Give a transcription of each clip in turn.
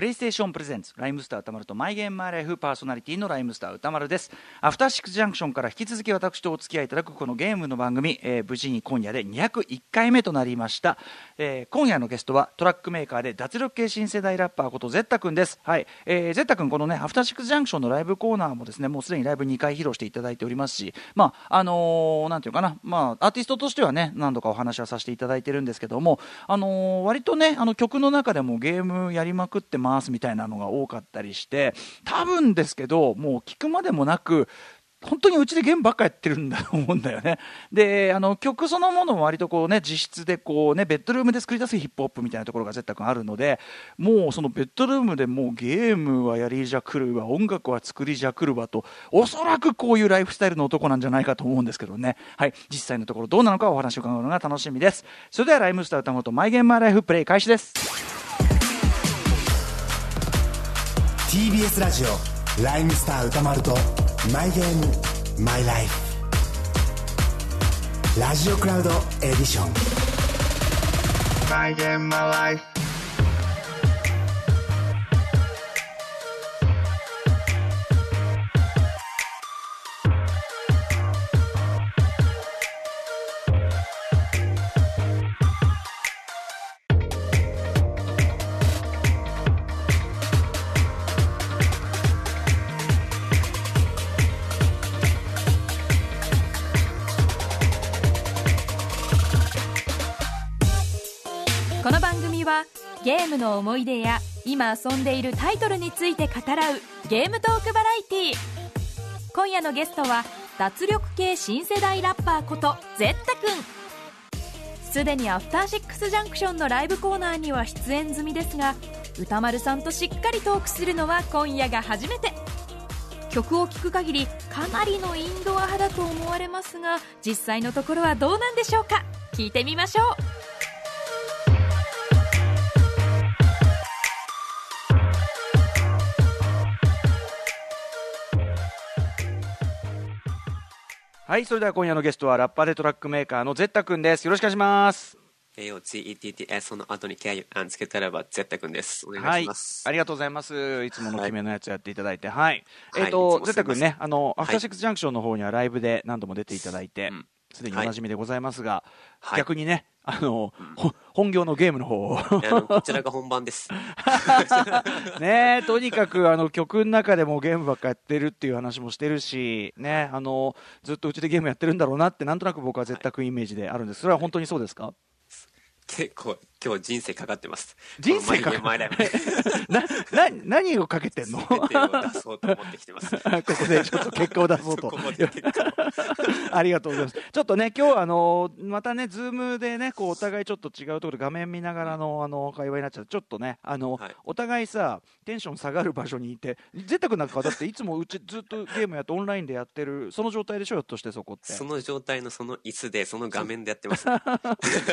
PlayStation presents。ライムスター宇多丸とマイゲームマイライフパーソナリティのライムスター宇多丸です。アフターシックスジャンクションから引き続き私とお付き合いいただくこのゲームの番組、えー無事に今夜で201回目となりました、えー今夜のゲストはトラックメーカーで脱力系新世代ラッパーことぜったくんです。はい、えー、ぜったくんこのねアフターシックスジャンクションのライブコーナーもですねもうすでにライブ2回披露していただいておりますしまああのーなんていうかなまあアーティストとしてはね何度かお話はさせていただいてるんですけどもあのー割とねあの曲の中でもゲームやりまくってますみたいなのが多かったりして多分ですけどもう聞くまでもなく本当にうちでゲームばっかやってるんだと思うんだよね。で、あの曲そのものも割とこうね、自室でこうね、ベッドルームで作り出すヒップホップみたいなところが絶対君あるので、もうそのベッドルームでもうゲームはやりじゃくるわ、音楽は作りじゃくるわと、おそらくこういうライフスタイルの男なんじゃないかと思うんですけどね。はい、実際のところどうなのかお話を伺うのが楽しみです。それではライムスター歌元マイゲームマイライフプレイ開始です。TBS ラジオライムスター歌丸とマイゲームマイライフ。ラジオクラウドエディション。マイゲームマイライフゲームの思い出や今遊んでいるタイトルについて語らうゲームトークバラエティー。今夜のゲストは脱力系新世代ラッパーことゼッタくんすでにアフターシックスジャンクションのライブコーナーには出演済みですが歌丸さんとしっかりトークするのは今夜が初めて。曲を聴く限りかなりのインドア派だと思われますが実際のところはどうなんでしょうか？聞いてみましょう。はい、それでは今夜のゲストはラッパーでトラックメーカーのゼッタ君です。よろしくお願いします。AOGETTS の後に KU あつけたらば、ゼッタ君です。お願はいいします。ありがとうございます。いつもの決めのやつやっていただいて。はい。はいえっ、と、いつもすいませんゼッタ君ね、あの、アフターはいシックスジャンクションの方にはライブで何度も出ていただいてうん、すで、におなじみでございますが、はい。逆にね、あの、ほ本業のゲームの方を。こちらが本番です。ねとにかくあの曲の中でもゲームばっかやってるっていう話もしてるし、ね、あの、ずっとうちでゲームやってるんだろうなって、なんとなく僕はぜったくんイメージであるんです。それは本当にそうですか？結構、今日人生かかってます。人生かこのマイゲームマイライフな、な、何をかけてんの？全てを出そうと思ってきてます。ここでちょっと結果を出そうと ありがとうございます。ちょっとね、今日あの、またね、ズームでね、こう、お互いちょっと違うところで画面見ながらの、あの、会話になっちゃって、ちょっとね、あの、はいお互いさ、テンション下がる場所にいて、ぜったくんなんかはだっていつもうちずっとゲームやってオンラインでやってる、その状態でしょ、ひょっとしてそこって。その状態のその椅子で、その画面でやってます。だか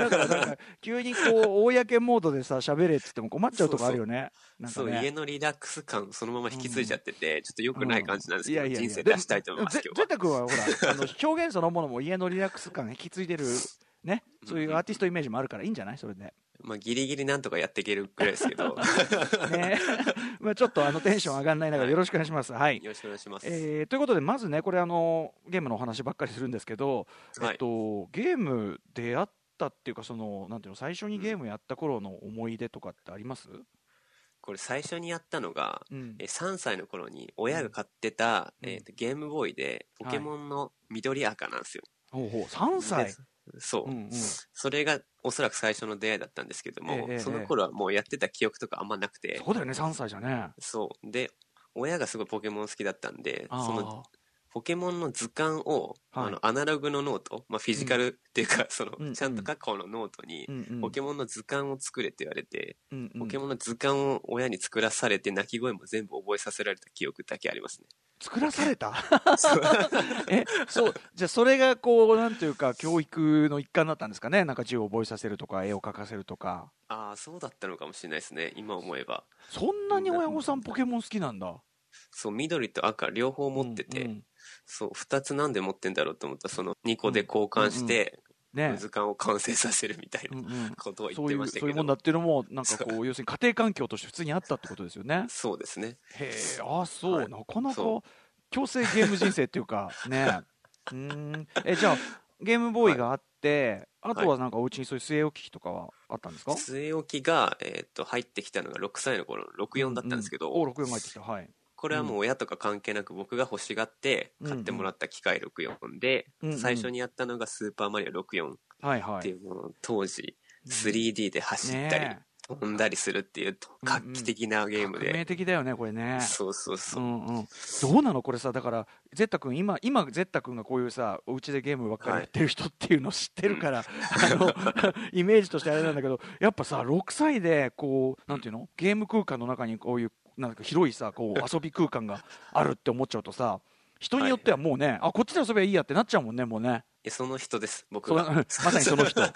らなんか、急にこう、公モードでさ、喋れっつっても困っちゃうとこあるよね。そう、ね家のリラックス感、そのまま引き継いじゃってて、ちょっと良くない感じなんですけど、いやいやいや人生出したいと思います、で今日は。ゼッタ君はほら、あの 表現そのものも家のリラックス感引き継いでる、ね、そういうアーティストイメージもあるからいいんじゃない？それで。まあ、ギリギリなんとかやっていけるぐらいですけど、よ ね まあちょっとあのテンション上がんない中でよろしくお願いします。はい。ろしくお願いします。えーということで、まずね、これあの、ゲームのお話ばっかりするんですけど、はいえっと、ゲーム出会ったっていうか、その、なんていうの、最初にゲームやった頃の思い出とかってあります？これ最初にやったのが、うん。えー3歳の頃に親が買ってた、うんえーとゲームボーイでポケモンの緑赤なんですよ。ほうほう、3歳？で。そう、うんうん。それがおそらく最初の出会いだったんですけども、ええええその頃はもうやってた記憶とかあんまなくて、そうだよね、3歳じゃね。そう。で、親がすごいポケモン好きだったんで、そのポケモンの図鑑を、はいあのアナログのノート、まあ、フィジカルっていうか、その、うんちゃんと書く方のノートに、うんうんポケモンの図鑑を作れって言われて、うんうんポケモンの図鑑を親に作らされて、鳴き声も全部覚えさせられた記憶だけありますね。作らされた？え、そう、じゃあそれがこう、なんていうか、教育の一環だったんですかね？なんか字を覚えさせるとか、絵を描かせるとか。ああ、そうだったのかもしれないですね。今思えば。そんなに親御さんポケモン好きなんだ。そう、緑と赤両方持ってて、うんうんそう、二つなんで持ってんだろうと思った。ら、その2個で交換して、ね。図鑑を完成させるみたいうんなうんことを言ってましたけど。そういうもんだっていうのもなんかこそう 要するに家庭環境として普通にあったってことですよね。そうですね。へえあそう、はい。なかなかそ強制ゲーム人生っていうか ね。うーん。えじゃあゲームボーイがあって、あとはなんかお家にそういう据え置き機とかはあったんですか？据え置きが、えーっと、入ってきたのが6歳の頃の64だったんですけど、うんうん。お64が入ってきた。はいこれはもう親とか関係なく僕が欲しがって買ってもらった機械64で、最初にやったのがスーパーマリオ64っはいはい。ていうものを当時 3D で走ったりね。飛んだりするっていう画期的なゲーム革命で、的だよねこれね。そうそうそう。う、んうん、どうなのこれさだからゼッタ君今今ゼッタ君がこういうさお家でゲームばっかりやってる人っていうのを知ってるから、あのイメージとしてあれなんだけどやっぱさ6歳でこうなんていうの？ゲーム空間の中にこういうなんか広いさこう遊び空間があるって思っちゃうとさ 人によってはもうね、あこっちで遊べばいいやってなっちゃうもんねもうね。えその人です僕そがまさにその人。ま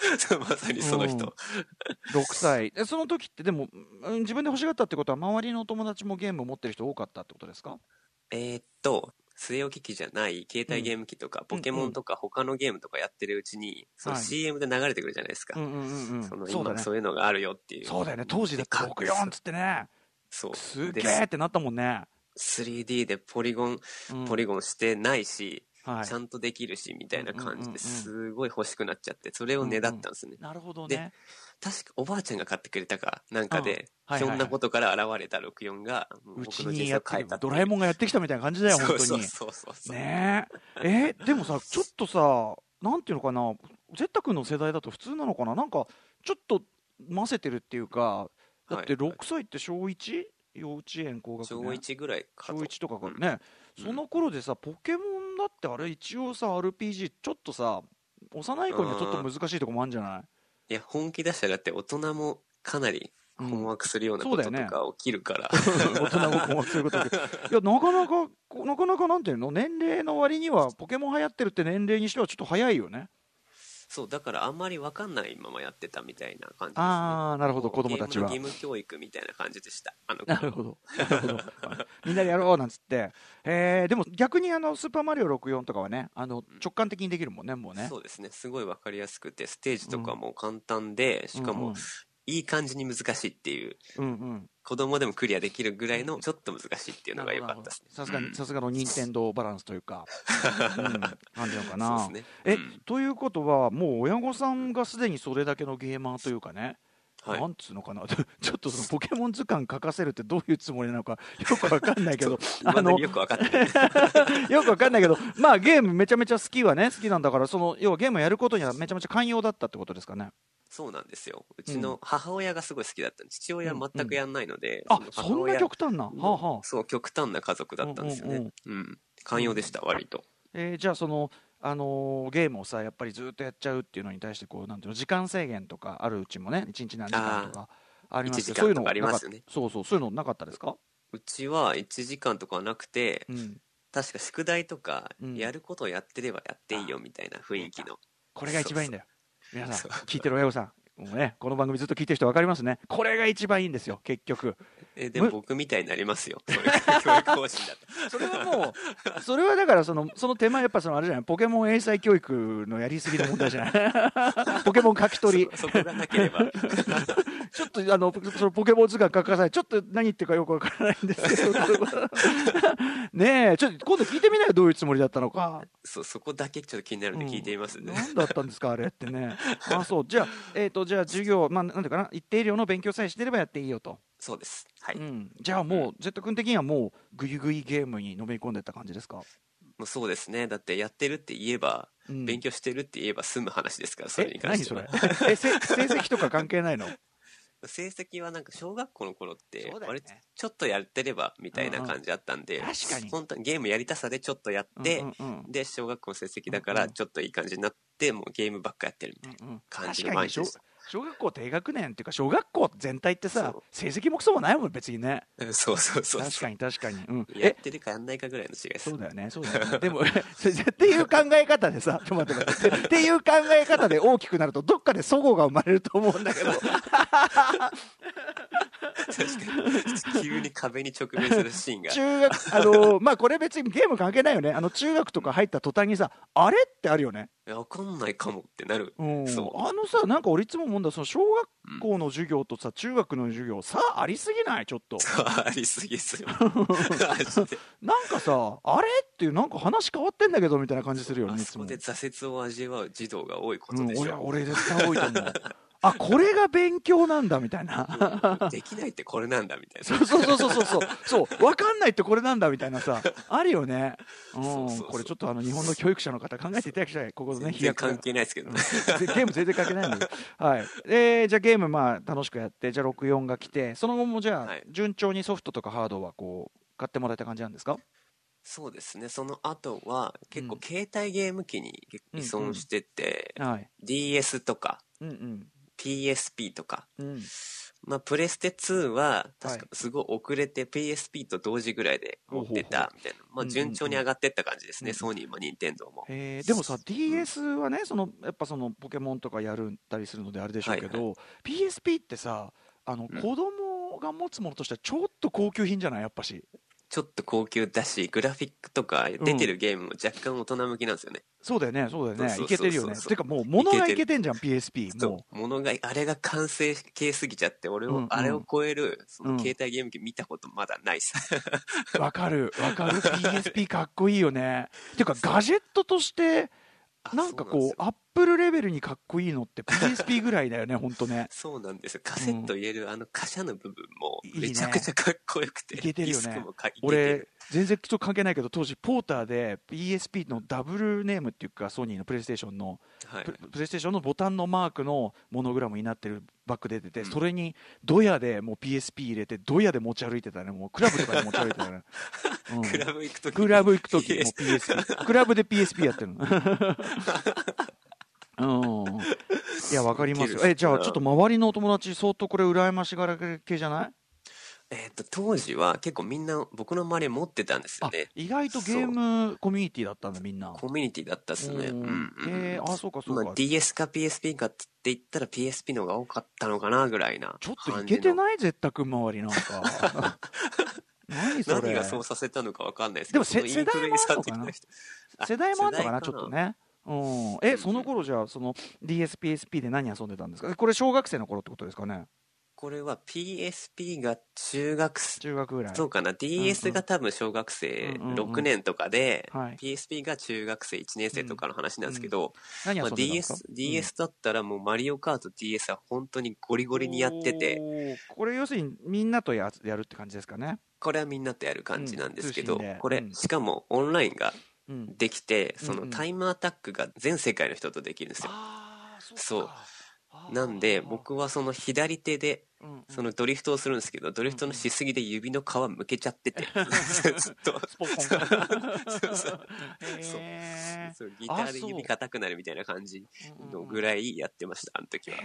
さにその人、6歳。でその時ってでもうん自分で欲しがったってことは周りのお友達もゲームを持ってる人多かったってことですか？えーっと据え置き機じゃない携帯ゲーム機とか、ポケモンとか他のゲームとかやってるうちに、そのはい。CM で流れてくるじゃないですか、うんうんうんうん。そのそうだね。今そういうのがあるよっていう。そうだよね。当時だってで64っつってねそう。すげでえってなったもんね、3D でポリゴン、うん。ポリゴンしてないし、はい。ちゃんとできるしみたいな感じうんうんうん。うんですごい欲しくなっちゃってそれをねだったんですね、なるほどでね確かおばあちゃんが買ってくれたかなんかで、うん。はいはいはい。ひょんなことから現れた64が僕の人生にやってを変えたドラえもんがやってきたみたいな感じだよ本当に。そうそうそうそう。そう、ねえ。えでもさちょっとさなんていうのかなゼッタ君の世代だと普通なのかな？なんかちょっと混ぜてるっていうかだってはい。6歳って小 1? 幼稚園高学小年1ぐらいか小と1とかかね、うん。その頃でさポケモンだってあれ一応さ RPG ちょっとさ幼い子にはちょっと難しいとこもあるんじゃない？いや本気出したらだって大人もかなり困惑するようなこととか起きるから、大人も困惑することいや なかなかこなかなかなんていうの？年齢の割にはポケモン流行ってるって年齢にしてはちょっと早いよねそうだからあんまり分かんないままやってたみたいな感じですね。ああなるほど子供たちは。義務教育みたいな感じでした。あのなるほどなるほど。みんなでやろうなんつって。えー、でも逆にあのスーパーマリオ64とかはねあの直感的にできるもんねもうね。そうですね。すごい分かりやすくてステージとかも簡単で、しかもうんうんいい感じに難しいっていううんうん。子供でもクリアできるぐらいのちょっと難しいっていうのが良かったですね。さすがさすがの任天堂バランスというか、うん、感じなのかな。ね。え、うん。ということはもう親御さんがすでにそれだけのゲーマーというかね、はい。なんつうのかな。ちょっとそのポケモン図鑑書かせるってどういうつもりなのかよくわかんないけど あのよく分かってない。よくわかんないけどまあゲームめちゃめちゃ好きはね好きなんだからその要はゲームやることにはめちゃめちゃ寛容だったってことですかねそうなんですよ。うちの母親がすごい好きだったんで父親は全くやんないので、あの母そんな親極端な？はあはあ。そう極端な家族だったんですよね。うんうんうん。寛容でした割と。えーじゃあその、あのーゲームをさやっぱりずっとやっちゃうっていうのに対してこうなんていうの時間制限とかあるうちもね一日何時間とかありますけど1時間とかありますよね。そうそうそうそういうのなかったですか、うちは1時間とかはなくてうん、確か宿題とかうん。やることをやってればやっていいよみたいな雰囲気の。これが一番いいんだよ皆さん聞いてる親御さんもうねこの番組ずっと聞いてる人分かりますね。これが一番いいんですよ結局。えでも僕みたいになりますよ。それ教育方針だと。それはもうそれはだからそのその手前やっぱそのあれじゃない？ポケモン英才教育のやりすぎの問題じゃない？ポケモン書き取り。そそこがなければ。ちょっとあのそのポケモン図鑑書かさない。ちょっと何言ってるかよくわからないんですけど。ねえちょっと今度聞いてみなよどういうつもりだったのか。そそこだけちょっと気になるんで聞いてみますね、何だったんですかあれってね。あそう。じゃあえっ、とじゃあ授業まあなんていうかな一定量の勉強さえしてればやっていいよと、そうです。はい、もうん、じゃあもう Z 君的にはもうグイグイゲームにのめり込んでった感じですか、うそうですね。だってやってるって言えば、うん。勉強してるって言えば済む話ですからそれえに関して何それ？はえせ成績とか関係ないの？成績はなんか小学校の頃ってそうだよね。割とちょっとやってればみたいな感じだったんで、確かに。本当にゲームやりたさでちょっとやって、で小学校の成績だからちょっといい感じになってもうゲームばっかやってるみたいな、感じの毎日でした小学校低学年っていうか小学校全体ってさ成績もクソもないもん別にね。うんそうそうそう確かに確かに、うん、え？やってるかやんないかぐらいの違いです。そうだよねそうだよね。でも っていう考え方でさちょっと待って待って。っていう考え方で大きくなるとどっかで齟齬が生まれると思うんだけど確かに。急に壁に直面するシーンが。中学あのまあこれ別にゲーム関係ないよね。あの中学とか入った途端にさあれってあるよね。いやわかんないかもってなる。うん。そう。あのさなんか俺いつも思うんだその小学校の授業とさ中学の授業さありすぎない？ちょっと。ありすぎっすよ。なんかさあれっていうなんか話変わってんだけどみたいな感じするよねいつも。あそこで挫折を味わう児童が多いことうんでしょ、俺俺絶対多いと思う あこれが勉強なんだみたいな。うんできないってこれなんだみたいな。そうそうそうそうそう。そうそう分かんないってこれなんだみたいなさあるよね。うん。これちょっとあの日本の教育者の方考えていただきたい。ここのね全然関係ないですけど。ねでゲーム全然関係ないんだけど、はい。えーじゃあゲームまあ楽しくやってじゃあ64が来てその後もじゃあはい。順調にソフトとかハードはこう買ってもらえた感じなんですか？そうですね。その後は結構うん。携帯ゲーム機に依存してて、はい。DS とかうんうん PSP とか。うん。まあ、プレステ2ははい確かすごい遅れて PSP と同時ぐらいで持ってたみたいな、まあ、うんうんうん。順調に上がってった感じですね、うんソニーも任天堂も。えー。でもさ DS はねそのやっぱそのポケモンとかやるたりするのであれでしょうけど、PSP ってさあのうん。子供が持つものとしてはちょっと高級品じゃない？やっぱしちょっと高級だし、グラフィックとか出てるゲームも若干大人向きなんですよね。そうだよねそうだよね。いけてるよね。てかもう物がいいけてんじゃん PSP そもう、ものが、あれが完成形すぎちゃって、俺を、あれを超える、そうん。の携帯ゲーム機見たことまだないっす。うわかるわかる。PSP かっこいいよね。てかガジェットとしてあなんかこうアップルレベルにかっこいいのって PSP ぐらいだよねほんとねそうなんですよ。カセット入れるあの貨車の部分もいいねめちゃくちゃかっこよくて。いけてるよねディスクもかいけて俺る。全然人関係ないけど当時ポーターで PSP のダブルネームっていうかソニーのプレイステーションのはい。プ。プレイステーションのボタンのマークのモノグラムになってるバッグ出てて、うん。それにドヤでもう PSP 入れてドヤで持ち歩いてたね。もうクラブとかで持ち歩いてたね、うん。クラブ行くときクラブ行く時も PS PSP クラブで PSP やってるの。うん。いやわかりますよ。えじゃあちょっと周りのお友達相当これ羨ましがられ系じゃない？えっと、当時は結構みんな僕の周り持ってたんですよあね。意外とゲームコミュニティだったんだみんな。コミュニティだったっすね。ううんんうん。えーあそうかそうか、まあ、DS か PSP かって言ったら PSP の方が多かったのかなぐらいなちょっとい。けてない？絶対周りなんか。何それ。何がそうさせたのかわかんないですけど、でも世代もあんのかな？世代かな？ちょっとね。うん。えその頃じゃあその DSPSP で何遊んでたんですか？これ小学生の頃ってことですかね？これは PSP が中学生、中学ぐらい。そうかな、DS が多分小学生うんうんうん。6年とかで、はい。PSP が中学生1年生とかの話なんですけど、まあ、何遊んでたんですか DS、DS だったらもうマリオカート DS は本当にゴリゴリにやってて、これ要するにみんなとややるって感じですかね？これはみんなとやる感じなんですけど、うんこれ、うん。しかもオンラインがうん。できて、そうんうん。のタイムアタックが全世界の人とできるんですよ。ああそそうか。あーなんで、僕はその左手で、うんうんそのドリフトをするんですけど、ドリフトのしすぎで指の皮むけちゃってて、ずっと、ギターで指硬くなるみたいな感じのぐらいやってました、あの時は。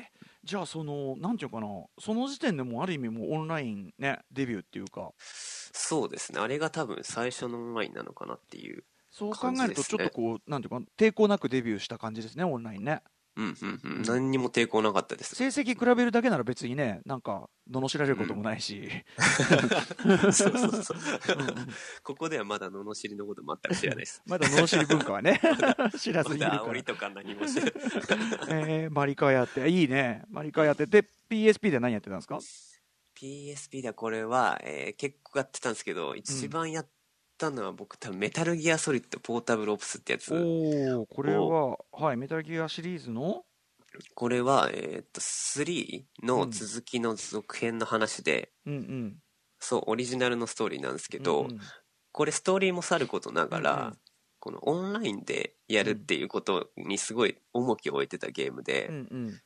じゃあそのなんていうかな。その時点でもうある意味もうオンラインねデビューっていうか。そうですね。あれが多分最初のオンラインなのかなっていう。そう考えるとちょっとこうなんていうか抵抗なくデビューした感じですねオンラインねうんうんうん。何にも抵抗なかったです。成績比べるだけなら別にねなんか罵られることもないし、そうそうそう。うんうん。ここではまだ罵りのこと全く知らないです。まだ罵り文化はね 知らずまにいるから。だ煽りとか何も知らない。えーマリカやっていいね。マリカやってで PSP で何やってたんですか？PSP でこれは、えー結構やってたんですけど、一番やったのは僕多分メタルギアソリッドポータブルオプスってやつ。おおこれははいメタルギアシリーズの？これは、えーっと、3の続きの続編の話で、うんうん。そう、オリジナルのストーリーなんですけど、うんうん。これストーリーもさることながら、うんうん。このオンラインでやるっていうことにすごい重きを置いてたゲームで、うんうん。で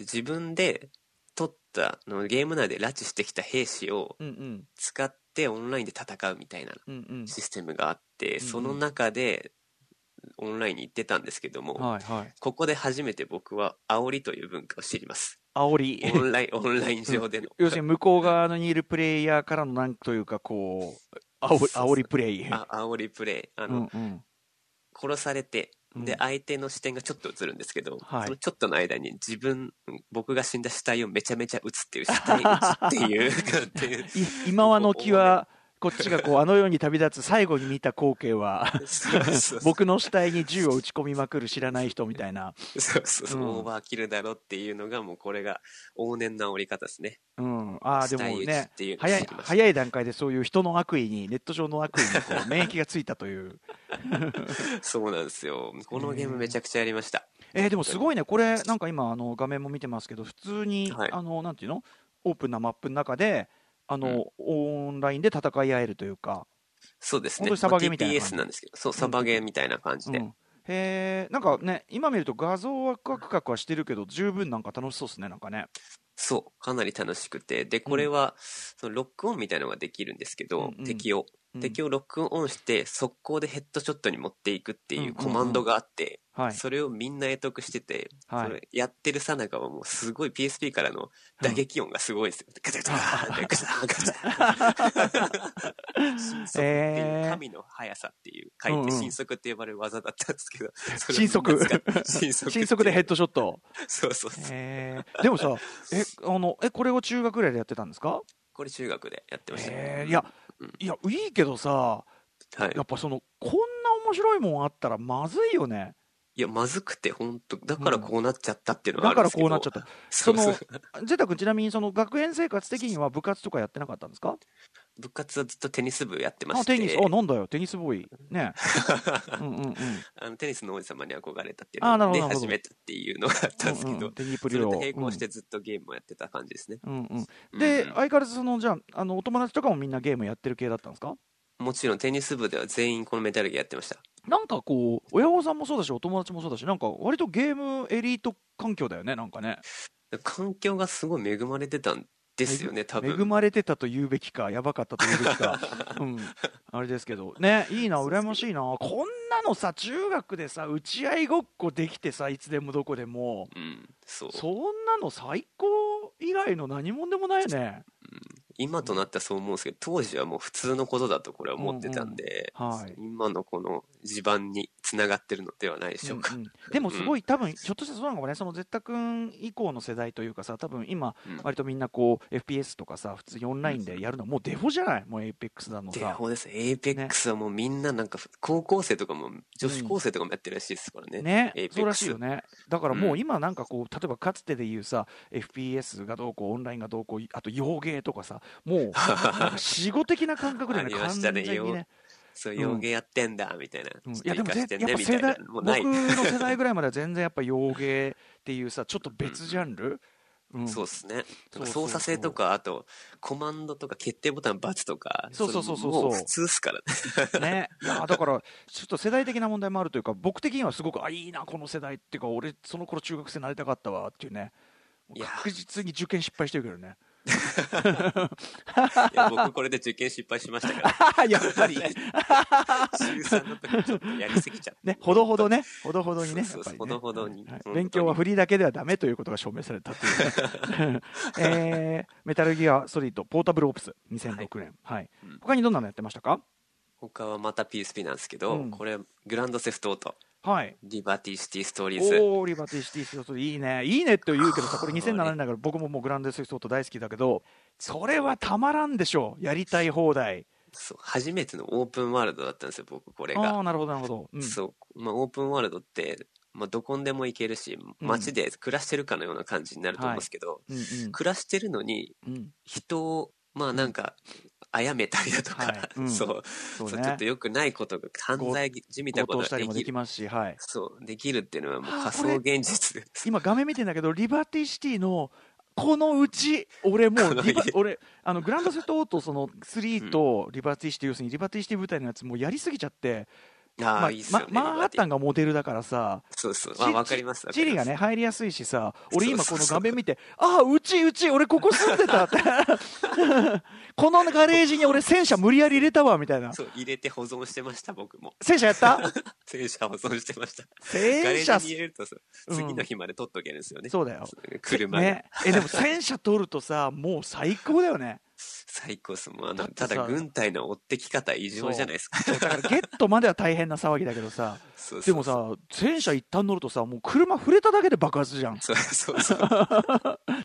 自分で取ったのゲーム内で拉致してきた兵士をうんうん。使ってオンラインで戦うみたいなうんうん。システムがあって、うんその中でオンラインに行ってたんですけども、はいはい。ここで初めて僕は煽りという文化を知ります。煽り？オンライン、オンライン上での。要するに向こう側にいるプレイヤーからのなんというかこう煽り煽りプレイ。あ煽りプレイ。あうの、んうん。殺されて、で、相手の視点がちょっと映るんですけど、はい。そのちょっとの間に自分、僕が死んだ死体をめちゃめちゃ映っていう、死体映っていう、っていう。い今はの木はこっちがこうあの世に旅立つ最後に見た光景は僕の死体に銃を撃ち込みまくる知らない人みたいな、そうそうそう、うん。オーバーキルだろっていうのが、もうこれが往年な折り方ですね。うん、ああでもね早い早い段階でそういう人の悪意にネット上の悪意にこう免疫がついたという。そうなんですよ。このゲームめちゃくちゃやりました。えーでもすごいね。これなんか今あの画面も見てますけど普通に、はい。あのなんていうの？オープンなマップの中であの、オンラインで戦い合えるというか、そうですね。本当にサバゲーみたいなまあなんですけど、そう、サバゲーみたいな感じで。うん、へえなんかね今見ると画像はカクカクはしてるけど十分なんか楽しそうですねなんかねそう、かなり楽しくて。で、これは、そのロックオンみたいなのができるんですけど、うんうん敵を。うん敵をロックオンして、速攻でヘッドショットに持っていくっていうコマンドがあって、はいそれをみんな得得してて、はいそれやってるさなかはもうすごい PSP からの打撃音がすごいですよ。ガチャガチャガチャガチャガチャ。新速っていう神の速さっていう、書いて新速って呼ばれる技だったんですけど、それを新速みんな使って新速。新速でヘッドショットそうそうそう。でもさえあのえこれを中学ぐらいでやってたんですかこれ中学でやってました。へえいやうん。いやいいけどさはい。や。っぱそのこんな面白いもんあったらまずいよね。いや、まずくて、本当だからこうなっちゃったっていうのがだからあるんですけど。こうなっちゃった。そうそう。そゼタ君ちなみにその学園生活的には部活とかやってなかったんですか？部活はずっとテニス部やってまして。あテニス。あなんだよ。テニスボーイ。ね。うんうんうん。あのテニスの王子様に憧れたっていうので、始めたっていうのがあったんですけどうんうん、テニプそれリをと並行してずっとゲームをやってた感じですね。うんうんうん。うんで、うん。相変わらずそのじゃああのお友達とかもみんなゲームやってる系だったんですか？もちろんテニス部では全員このメタルギアやってました。なんかこう親御さんもそうだしお友達もそうだしなんか割とゲームエリート環境だよねなんかね。環境がすごい恵まれてたんですよね、多分。恵まれてたと言うべきかやばかったと言うべきか。うん。あれですけど。ねいいな羨ましいな。こんなのさ中学でさ打ち合いごっこできてさいつでもどこでも。うん、そう。そんなの最高以外の何もんでもないよね今となってはそう思うんですけど、当時はもう普通のことだとこれは思ってたんで、はい。今のこの地盤につながってるのではないでしょうか。うんうん。でもすごい多分ひょっとしたらそうなのかもね。そのぜったくん以降の世代というかさ多分今うん。割とみんなこう FPS とかさ普通にオンラインでやるのもうデフォじゃない？もう Apex だのデさフォです。 Apex はもうみんななんか、高校生とかも、女子高生とかもやってるらしいですからね。ね。Apex そうらしいよね。だからもううん。今なんかこう例えばかつてで言うさ FPS がどうこうオンラインがどうこうあと洋ゲーとかさもう死語的な感覚だよね。ありま完全にねそう、うん洋芸やってんだ、みたいな。うんいやでもやっぱ世代。僕。の世代ぐらいまでは全然やっぱ洋芸っていうさちょっと別ジャンル、うんそうですね。操作性とか、あと、コマンドとか決定ボタン×とか、そうそうそうそうれもう普通っすからね。ね、いやだから、ちょっと世代的な問題もあるというか、僕的にはすごく、あいいな、この世代っていうか、俺、その頃中学生になりたかったわっていうね、確実に受験失敗してるけどね、いや僕これで受験失敗しましたから。やっぱり、中3の時ちょっとやりすぎちゃって。ね、ほどほどね、ほどほどにね、ほどほどに。勉強はフリーだけではダメということが証明されたという。ね、えーメタルギアソリッド、ポータブルオプス、2006年、はい。うん。他にどんなのやってましたか？他はまた PSP なんですけど、うん。これ、グランドセフトオート、はい。リバティシティストーリーズ。おー、リバティシティストいいね。いいねと言うけどさ、これ2007年だから僕ももうグランドセフトオート大好きだけど、それはたまらんでしょう。やりたい放題。そう初めてのオープンワールドだったんですよ、僕、これが。ああ、なるほど、なるほど。うん、そう。まあ、オープンワールドって、まあ、どこにでも行けるし、街で暮らしてるかのような感じになると思うんですけど、うんうん暮らしてるのに、うん。人を、まあなんか、殺めたりだとか、はいうんそう、そうねちょっと良くないことが、犯罪じみたことができる。きますし、はい。そう、できるっていうのはもうはあ仮想現実です。今画面見てんだけど、リバティシティの、このうち、俺もう リバ、俺、あの、グランドセフトオート、その、3とリバティシティ、要するにリバティシティ舞台のやつ、もうやりすぎちゃって、ああ、まあいいっすよね。まマンハッタンが。がモデルだからさ、そうそう。チあ、わかります。わかりますチリがね、。入りやすいしさ、俺今この画面見て、ああ、うちうち、俺ここ住んでたって。このガレージに俺戦車無理やり入れたわ、みたいな。そう、入れて保存してました、僕も。戦車やった？戦車保存してました。ガ戦車レージに入れるとさ、うん次の日まで取っとけるんですよね。そうだよ。車で。ね。え、でも戦車取るとさ、もう最高だよね。最高っす。もうあの、ただ軍隊の追ってき方異常じゃないですか。そうだからゲットまでは大変な騒ぎだけどさそうそうでもさ戦車一旦乗るとさもう車触れただけで爆発じゃん。そうそうそう。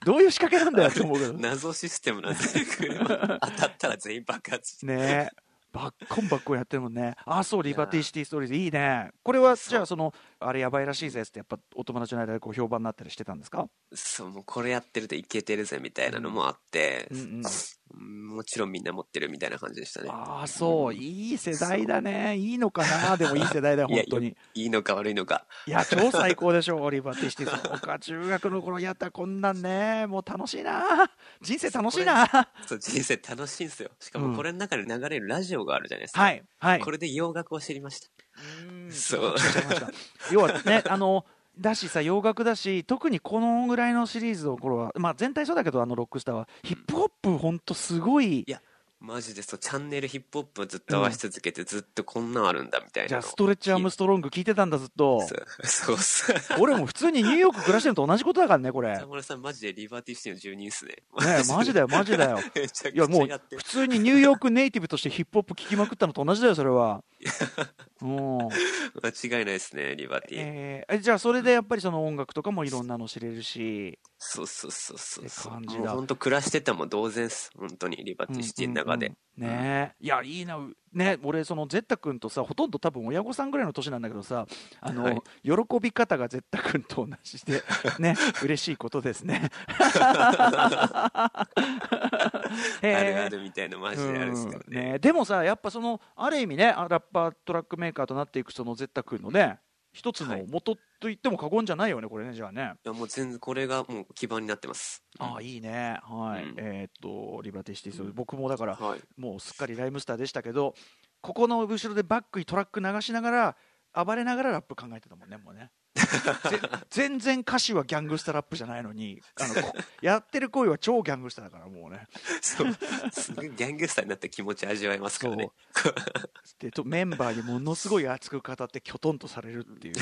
どういう仕掛けなんだよって思うけど。謎システムなんで、車 当たったら全員爆発して。ねえ。バッコンバッコンやってるもんね。あそうリバティシティストーリーズ。いいね。これはそう。じゃあそのあれやばいらしいぜってやっぱお友達の間でこう評判になったりしてたんですか？そう、もうこれやってるといけてるぜみたいなのもあって、うんうんうんもちろんみんな持ってるみたいな感じでしたね。ああそう。いい世代だね。いいのかなでもいい世代だよ本当に。いいのか悪いのか。いや超最高でしょオリバー・ティシティそうか中学の頃やったこんなんね。もう楽しいな人生楽しいなそう、人生楽しいんですよ。しかうん。もこれの中に流れるラジオがあるじゃないですか。はいはい。これで洋楽を知りました。うんそう。要はねあのだしさ洋楽だし特にこのぐらいのシリーズの頃はまあ全体そうだけどあのロックスターは。ヒップホップほんとすごいいやマジでそう、チャンネルヒップホップをずっと合わし続けて、ずっとこんなんあるんだみたいな。じゃあストレッチアームストロング聞いてたんだずっとそうそう。俺も普通にニューヨーク暮らしてるのと同じことだからねこれ田村さんマジでリバティシティの住人っすね。ねマジだよマジだよいやもう普。通にニューヨークネイティブとしてヒップホップ聞きまくったのと同じだよそれは うん間違いないですね、リバティ。えーえじゃあそれでやっぱりその音楽とかもいろんなの知れるしそうそうそうそう感じだもう本当暮らしてたも同然っす。本当にリバティシティの中で。ね。えいやいいな。うね俺そのゼッタ君とさほとんど多分親御さんぐらいの年なんだけどさあの、はい。喜び方がゼッタ君と同じで ね嬉しいことですね。あるあるみたいなマジであるっすからうん。ね。ね。でもさやっぱそのある意味ねあラッパートラックメーカーとなっていくそのゼッタ君のね一つのはい。元と言っても過言じゃないよねこれねじゃあね。いやもう全然これがもう基盤になってます。ああいいね。はい、うん。えーっとリバティシティス僕もだからはい。もうすっかりライムスターでしたけどここの後ろでバックにトラック流しながら暴れながらラップ考えてたもんねもうね。ぜ全然歌詞はギャングスタラップじゃないのにあのこやってる行為は超ギャングスターだからもうね。そう。すごいギャングスターになった気持ち味わえますからね。でとメンバーにものすごい熱く語ってきょとんとされるっていう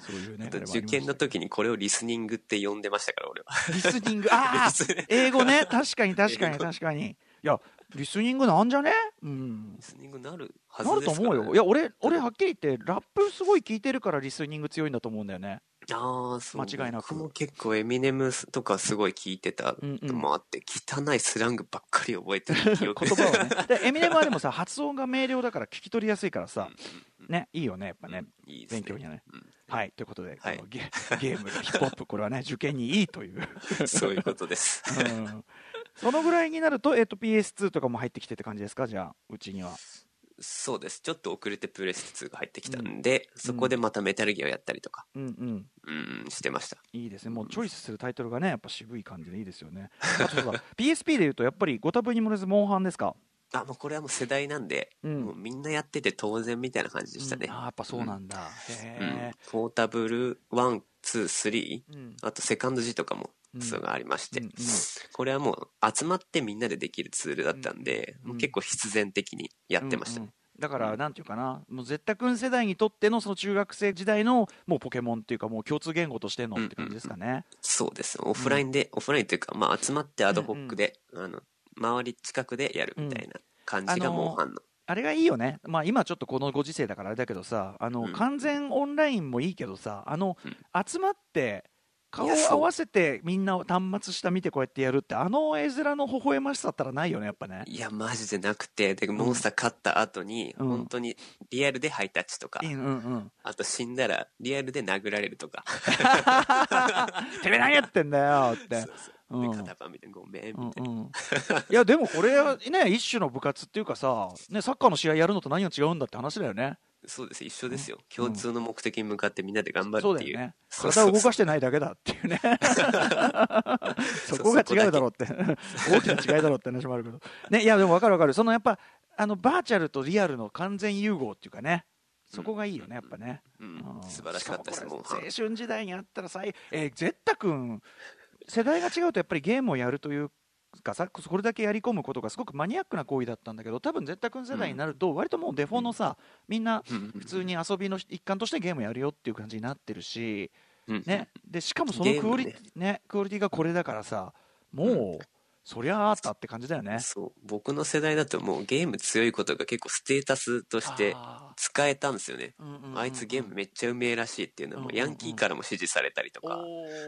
そういうね受験の時にこれをリスニングって呼んでましたから、俺は。リスニング？ああ 英語ね。確かに確かに確かに。いやリスニングなんじゃね？うん。リスニングなるはなるとずですから、ね。思うよ。いや俺俺はっきり言ってラップすごい聞いてるからリスニング強いんだと思うんだよね。ああ、そう。間違いなく。僕も結構エミネムとかすごい聞いてた。のもあって、汚いスラングばっかり覚えてる 言葉はね。でエミネムはでもさ発音が明瞭だから聞き取りやすいからさ。ねいいよねやっぱね。いいですね。勉強にはね。うん。はいということで、はい。ゲゲームヒップホップこれはね受験にいいという、そういうことです。うんそのぐらいになると,、えっと PS2 とかも入ってきてって感じですか？じゃあうちには。そうです。ちょっと遅れてプレステ2が入ってきたんで、そこでまたメタルギアをやったりとか、うんうん。うん、してました。いいですね。もうチョイスするタイトルがねやっぱ渋い感じでいいですよね。あと PSP でいうとやっぱりご多分に漏れずモンハンですか？あ、もうこれはもう世代なんで、うん。もうみんなやってて当然みたいな感じでしたね。うん。あーやっぱそうなんだ、うん。へポータブル1、2、3、え、うん。あとセカンド G とかもうんそうがありまして、うんうん。これはもう集まってみんなでできるツールだったんで、うんもう結構必然的にやってました。ね。うんうん。だから、なんていうかな、もう絶対君世代にとってのその中学生時代のもうポケモンっていうか、もう共通言語としてのって感じですかね。そうです。オフラインで、オフラインというか、まあ集まってアドホックで、あの、周り近くでやるみたいな感じがあのーモンハンの。あれがいいよね、まあ、今ちょっとこのご時世だからあれだけどさ、あのうん。完全オンラインもいいけどさ、あのうん。集まって、顔を合わせてみんな端末下見てこうやってやるって、あの絵面の微笑ましさったらないよね、やっぱね。いや、マジでなくて、で、モンスター勝った後に、うん本当にリアルでハイタッチとか、うんうんうん、あと死んだらリアルで殴られるとか。てめえ何やってんだよってそう。そう。うんで、片パン見てごめん、うんみたいな。うん、いやでもこれはね一種の部活っていうかさ、ね、サッカーの試合やるのと何が違うんだって話だよねそうです、一緒ですよ。共通の目的に向かってみんなで頑張るっていう。体を動かしてないだけだっていうね。そこが違うだろうって。大きな違いだろうって話もあるけど。ねいやでも分かる分かる。そのやっぱあのバーチャルとリアルの完全融合っていうかね。そこがいいよねやっぱね、素晴らしかったです、も青。春時代にあったらさえー、ゼッタ君世代が違うとやっぱりゲームをやるというかさこれだけやり込むことがすごくマニアックな行為だったんだけど多分ゼッタ君世代になると割ともうデフォのさ、みんなうん。普通に遊びの一環としてゲームやるよっていう感じになってるし、うん。ね、でしかもそのクオリティ、ねクオリティがこれだからさもうそりゃあったって感じだよね。そう。僕の世代だともうゲーム強いことが結構ステータスとしてあ使えたんですよね。あいつゲームめっちゃうめえらしいっていうのはもヤンキーからも支持されたりとか、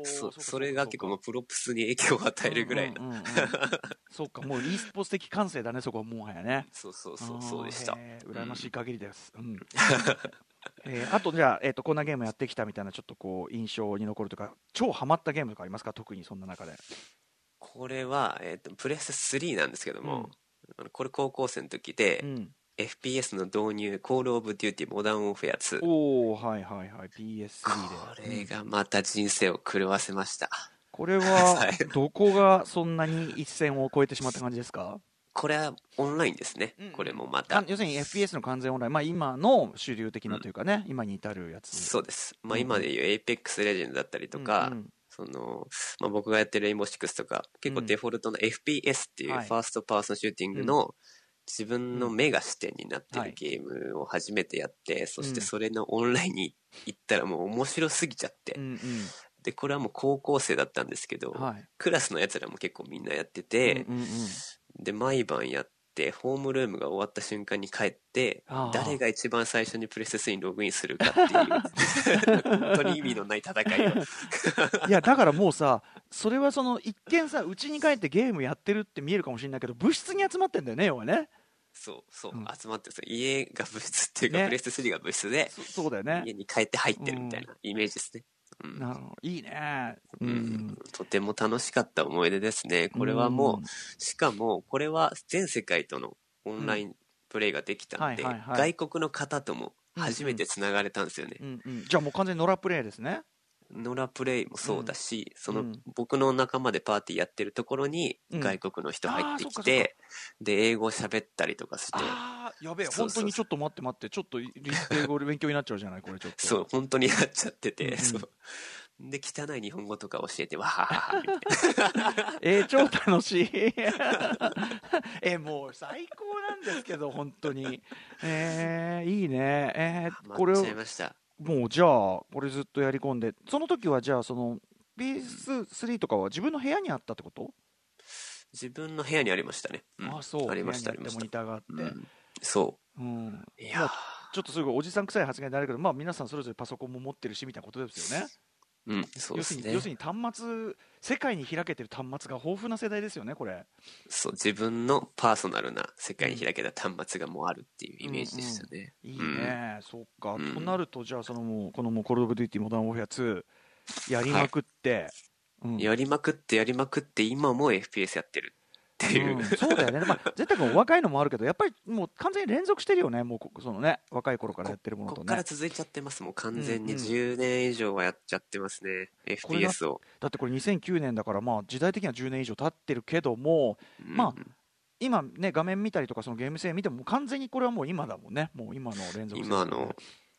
そそうかそれが結構プロプスに影響を与えるぐらいの。うんうんうんうん。そうかもう e スポーツ的感性だねそこはもはやね。そうそうそう、そうでした。羨ましい限りです、うん。えーあとじゃあ、えー、とこんなゲームやってきたみたいなちょっとこう印象に残るというか超ハマったゲームとかありますか？特にそんな中でこれは、えっ、と、プレス3なんですけども、あのこれ高校生の時で、うん。FPS の導入、 Call of Duty Modern Warfare 2。おおはいはいはい。PS3 こで。れがまた人生を狂わせました。これははい どこがそんなに一線を越えてしまった感じですか？これはオンラインですね。うん。これもまあた。要するに FPS の完全オンライン、まあ、今の主流的なというかね、今に至るやつ。そうです。まあうん。今でいう Apex レジェンドだったりとか、うんうんその、まあ僕がやってる Rainbow Six とか、結構デフォルトの FPS っていうはい。 First Person Shooting の自分の目が視点になってはい。るゲームを初めてやって、そしてうん。それのオンラインに行ったらもう面白すぎちゃって、うんで、これはもう高校生だったんですけど、クラスの奴らも結構みんなやってて、うんうんうん。で、毎晩やって、ホームルームが終わった瞬間に帰って誰が一番最初にプレステ3にログインするかっていう、本当に意味のない戦いを。いやだからもうさそれはその一見さうちに帰ってゲームやってるって見えるかもしれないけど物質に集まってんだよね要はね。そう、そう、うん。集まってる。家が物質っていうか、ね。プレステ3が物質で、そそうだよね。家に帰って入ってるみたいなイメージですね。うんなるほど。いいね。ううん。んとても楽しかった思い出ですね。これはもう、しかも、これは全世界とのオンラインプレイができたんで、外国の方とも初めて繋がれたんですよね。うんうん。じゃあもう完全にノラプレイですねノラプレイもそうだし、その、うん。僕の仲間でパーティーやってるところにうん。外国の人入ってきて、で、英語喋ったりとかして、ああやべえ本当にちょっと待って待ってちょっと英語で勉強になっちゃうじゃないこれちょっと。そう、本当になっちゃってて、そう。で、汚い日本語とか教えて、わははは。えー、超楽しい。えーもう最高なんですけど本当に。えー、いいね。えー、これを。もうじゃあこれずっとやり込んでその時はじゃあその PS3 とかは自分の部屋にあったってこと、自分の部屋にありましたね。うんあそうありました、ありました。モニターがあって、うんそうんう。いやまあちょっとすごいおじさん臭い発言であるけど、まあ、皆さんそれぞれパソコンも持ってるしみたいなことですよね。ーうん、そうですね。要するに端末世界に開けてる端末が豊富な世代ですよねこれ。そう、自分のパーソナルな世界に開けた端末がもうあるっていうイメージでしたね。いいね、そっか、うん。となるとじゃあそのもうこのもう Call of Duty Modern Warfare 2やりまくって、うん。やりまくってやりまくって今も FPS やってるっていう。うんそうだよね、まあ、絶対君お若いのもあるけどやっぱりもう完全に連続してるよね。もうこそのね若い頃からやってるものことっからね続いちゃってます。もう完全にうん。うん10年以上はやっちゃってますね。これだ FPS を。だってこれ2009年だからまあ時代的には10年以上経ってるけどもまうん。今ね画面見たりとかそのゲーム性見ても完全にこれはもう今だもんね。もう今の連続性。今の、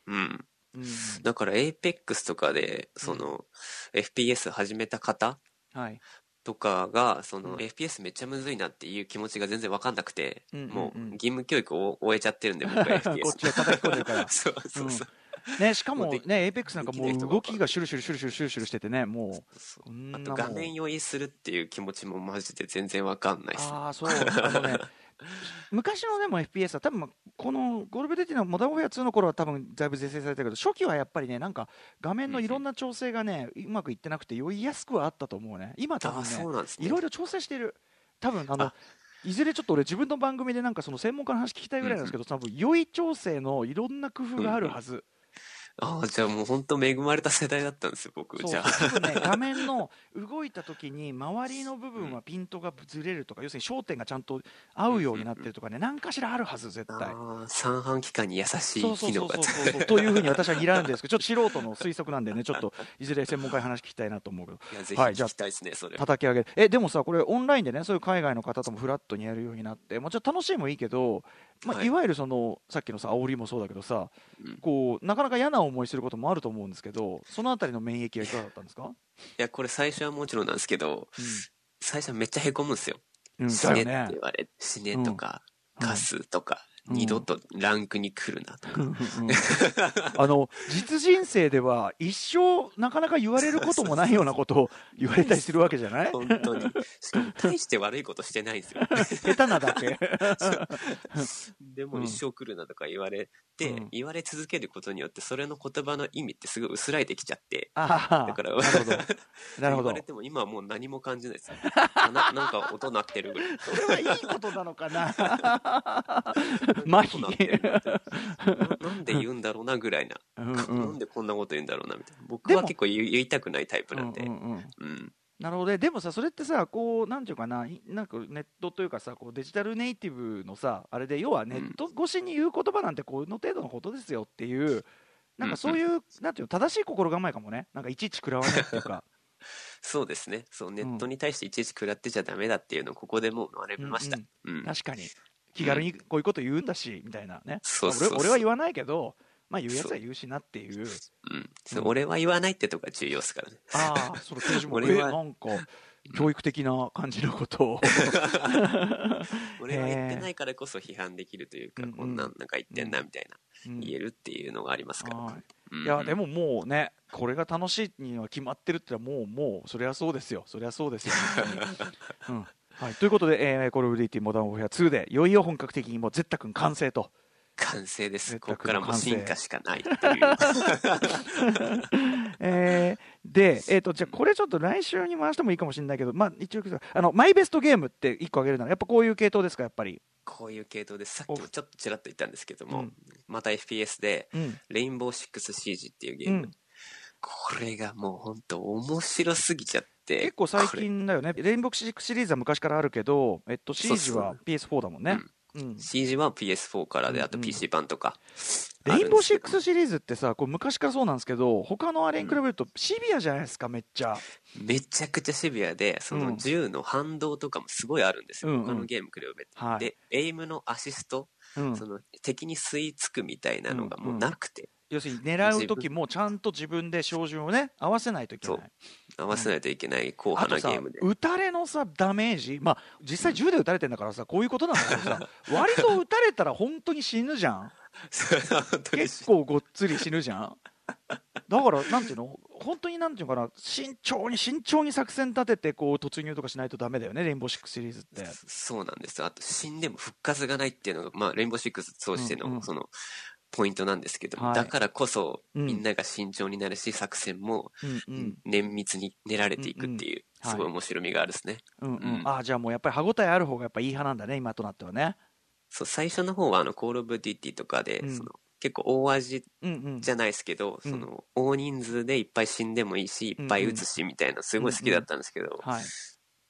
うん。うん。だから Apex とかで、その、FPS 始めた方はいとかが、その、うん FPS めっちゃむずいなっていう気持ちが全然わかんなくて、うんうんうんもう義務教育を終えちゃってるんで、僕は FPS。こっちは叩き込んでるから そうそうそう。ね、しかももうでね、 Apex なんかもできないう人が動きがシュルシュルシュルシュルシュルシュルしててね、もう、そうこんなもんあと画面酔いするっていう気持ちもマジで全然わかんないです。ああ、そう、あのね、昔のでも FPS は、多分このゴールブデティのモダンオフェア2の頃は多分だいぶ是正されたけど、初期はやっぱりね、なんか画面のいろんな調整がね、うまくいってなくて、酔いやすくはあったと思うね。今多分ね。いろいろ調整してる。多分あのあいずれちょっと俺自分の番組でなんかその専門家の話聞きたいぐらいなんですけど、多分酔い調整のいろんな工夫があるはず。ああ、じゃあもう本当恵まれた世代だったんですよ、僕。じゃあ。ね、画面の動いた時に周りの部分はピントがずれるとか、要するに焦点がちゃんと合うようになってるとかね、何かしらあるはず、絶対。三半規管に優しい機能がというふうに私は睨んでるんですけど、ちょっと素人の推測なんでね、ちょっといずれ専門家に話聞きたいなと思うけど、いや、ぜひはいじゃあ聞きたいですね、それ。叩き上げえでもさ、これ、オンラインでね、そういう海外の方ともフラットにやるようになって、もちろん楽しいもいいけど、まあ、はい。いわゆるそのさっきのさ煽りもそうだけどさ、うん。こうなかなか嫌な思いすることもあると思うんですけど、そのあたりの免疫はいかがだったんですか、いや、これ最初はもちろんなんですけど、最初はめっちゃ凹むんですよ。うん、うん、死ねって言。われ、死ねとか、うん。カスとか、二度とランクに来るなと。か。あの実人生では一生なかなか言われることもないようなことを言われたりするわけじゃない？本当に。大して悪いことしてないんですよ。下手なだけ。でも、一生来るなとか言われて、うん。言われ続けることによって、それの言葉の意味ってすごい薄らいできちゃって、だからなるほど。なるほど。言われても今はもう何も感じないですな なんか音鳴ってるぐらい。それはいいことなのかな 麻痺な なんで言うんだろうなぐらいな。うんなうんんでこんなこと言うんだろうなみたいな。僕は結構言いたくないタイプなんで。うんうんうんうん。なるほどねでもさそれってさこうなんていうかないなんかネットというかさこうデジタルネイティブのさあれで要はネット越しに言う言葉なんてこの程度のことですよっていうなんかそういう、なんていうの正しい心構えかもねなんかいちいち食らわないっていうか そうですね。そう、ネットに対していちいち食らってちゃダメだっていうのをここでもう学びました。うん。確かに気軽にこういうこと言うんだしみたいなね。そうそうそう。俺俺は言わないけどまあ言うやつは言うしなってい う。俺は言わないってとこが重要ですからね。ああそれ教授も 俺はえなんか教育的な感じのことを。俺は言ってないからこそ批判できるというか、うんうんこんなんなんか言ってんなみたいな、うん。言えるっていうのがありますから。い。やでももうねこれが楽しいには決まってるってのはもうもうそりゃそうですよ。そりゃそうですよ、うんはい、ということで、えー、 Call of Duty Modern Warfare 2でいよいよ本格的にもうぜったくん完成と。完成です。ここからも進化しかないっていう。えーで、えー、とじゃあこれちょっと来週に回してもいいかもしれないけど、まあ、一応あのマイベストゲームって1個あげるならやっぱこういう系統ですかやっぱり、こういう系統で、さっきもちょっとちらっと言ったんですけども、うん。また FPS で、うん。レインボーシックスシージっていうゲーム。うん。これがもう本当面白すぎちゃって。結構最近だよね。レインボーシックスシリーズは昔からあるけど、えっと、シージは PS4 だもんね、うん、シージは PS4 からで、あとうん PC 版とか。レインボーシックスシリーズってさこれ昔からそうなんですけど他のあれに比べるとシビアじゃないですかめっちゃ。めちゃくちゃシビアで、そうん。の銃の反動とかもすごいあるんですよ。うんうん。他のゲーム比べて。はい。で、エイムのアシスト、うん。その敵に吸い付くみたいなのがもうなくて、要するに狙う時もちゃんと自分で照準をね合わせないといけない合わせないといけない硬派なゲームで。撃たれのさダメージ？まあ実際銃で撃たれてんだからさこういうことなんだけどさ 割と撃たれたら本当に死ぬじゃん？結構ごっつり死ぬじゃん？だからなんていうの？本当になんていうのかな？慎重に慎重に作戦立ててこう突入とかしないとダメだよね？レインボーシックスシリーズって。そうなんですよ。あと死んでも復活がないっていうのが、まあ、レインボーシックス通してうんうん。の、その、ポイントなんですけど、はい。だからこそ、うん。みんなが慎重になるし、作戦も、うんうん。綿密に練られていくっていう、うんうん。すごい面白みがあるですね。うんうん。うん。ああじゃあもうやっぱり歯応えある方がやっぱいい派なんだね今となってはね。そう、最初の方は、あの、 Call of Duty とかで、うん。その、結構大味うんうん。じゃないですけど、うん。その、大人数でいっぱい死んでもいいし、いっぱい撃つし、みたいな、すごい好きだったんですけど、はい